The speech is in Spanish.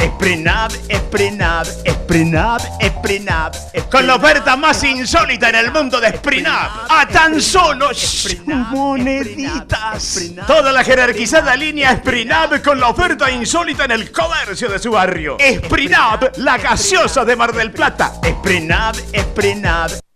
Esprinab, Esprinab, Esprinab, Esprinab. Con la oferta más insólita en el mundo de Esprinab. A tan solo moneditas. Toda la jerarquizada línea Esprinab con la oferta insólita en el comercio de su barrio. Esprinab, la gaseosa de Mar del Plata. Esprinab, Esprinab.